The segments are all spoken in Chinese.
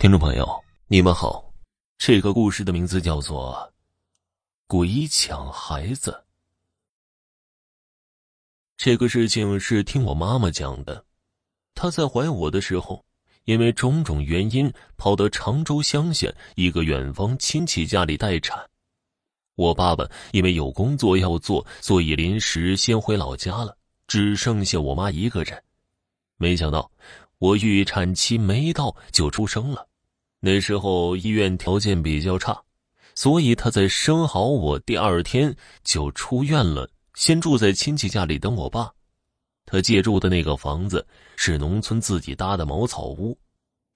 听众朋友，你们好。这个故事的名字叫做《鬼抢孩子》。这个事情是听我妈妈讲的。她在怀我的时候，因为种种原因，跑到常州乡下一个远方亲戚家里待产。我爸爸因为有工作要做，所以临时先回老家了，只剩下我妈一个人。没想到，我预产期没到就出生了。那时候医院条件比较差，所以他在生好我第二天就出院了，先住在亲戚家里等我爸。他借住的那个房子是农村自己搭的茅草屋，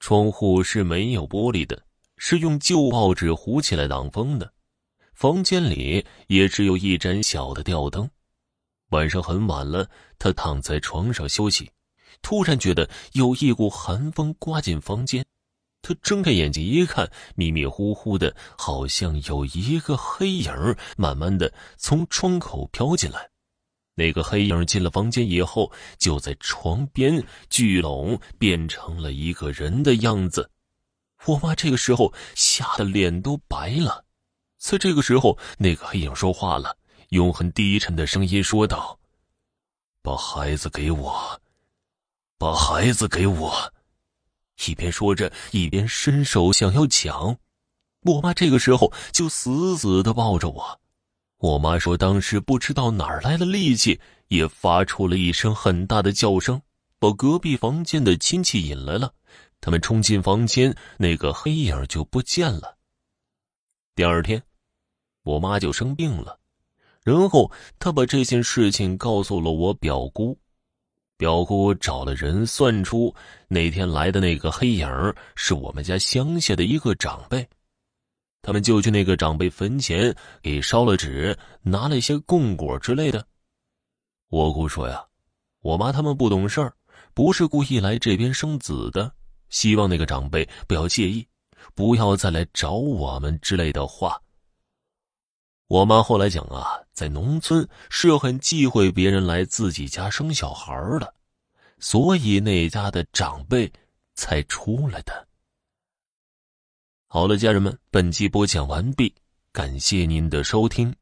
窗户是没有玻璃的，是用旧报纸糊起来挡风的。房间里也只有一盏小的吊灯。晚上很晚了，他躺在床上休息，突然觉得有一股寒风刮进房间。他睁开眼睛一看，迷迷糊糊的，好像有一个黑影慢慢的从窗口飘进来。那个黑影进了房间以后，就在床边聚拢，变成了一个人的样子。我妈这个时候吓得脸都白了。在这个时候，那个黑影说话了，用很低沉的声音说道：“把孩子给我，把孩子给我。”一边说着，一边伸手想要抢。我妈这个时候就死死的抱着我。我妈说，当时不知道哪儿来的力气，也发出了一声很大的叫声，把隔壁房间的亲戚引来了。他们冲进房间，那个黑影就不见了。第二天，我妈就生病了，然后她把这件事情告诉了我表姑。表姑找了人算出那天来的那个黑影是我们家乡下的一个长辈，他们就去那个长辈坟前给烧了纸，拿了一些供果之类的。我姑说呀，我妈他们不懂事儿，不是故意来这边生子的，希望那个长辈不要介意，不要再来找我们之类的话。我妈后来讲啊，在农村是很忌讳别人来自己家生小孩的，所以那家的长辈才出来的。好了，家人们，本集播讲完毕，感谢您的收听。